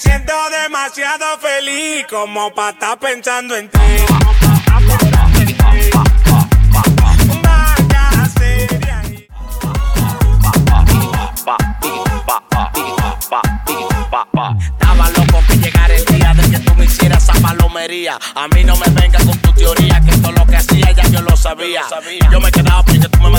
Siento demasiado feliz como pa' estar pensando en ti. Estaba loco que llegara el día de que tú me hicieras esa palomería. A mí no me vengas con tu teoría, que todo lo que hacía ya yo lo sabía. Yo me quedaba porque tú me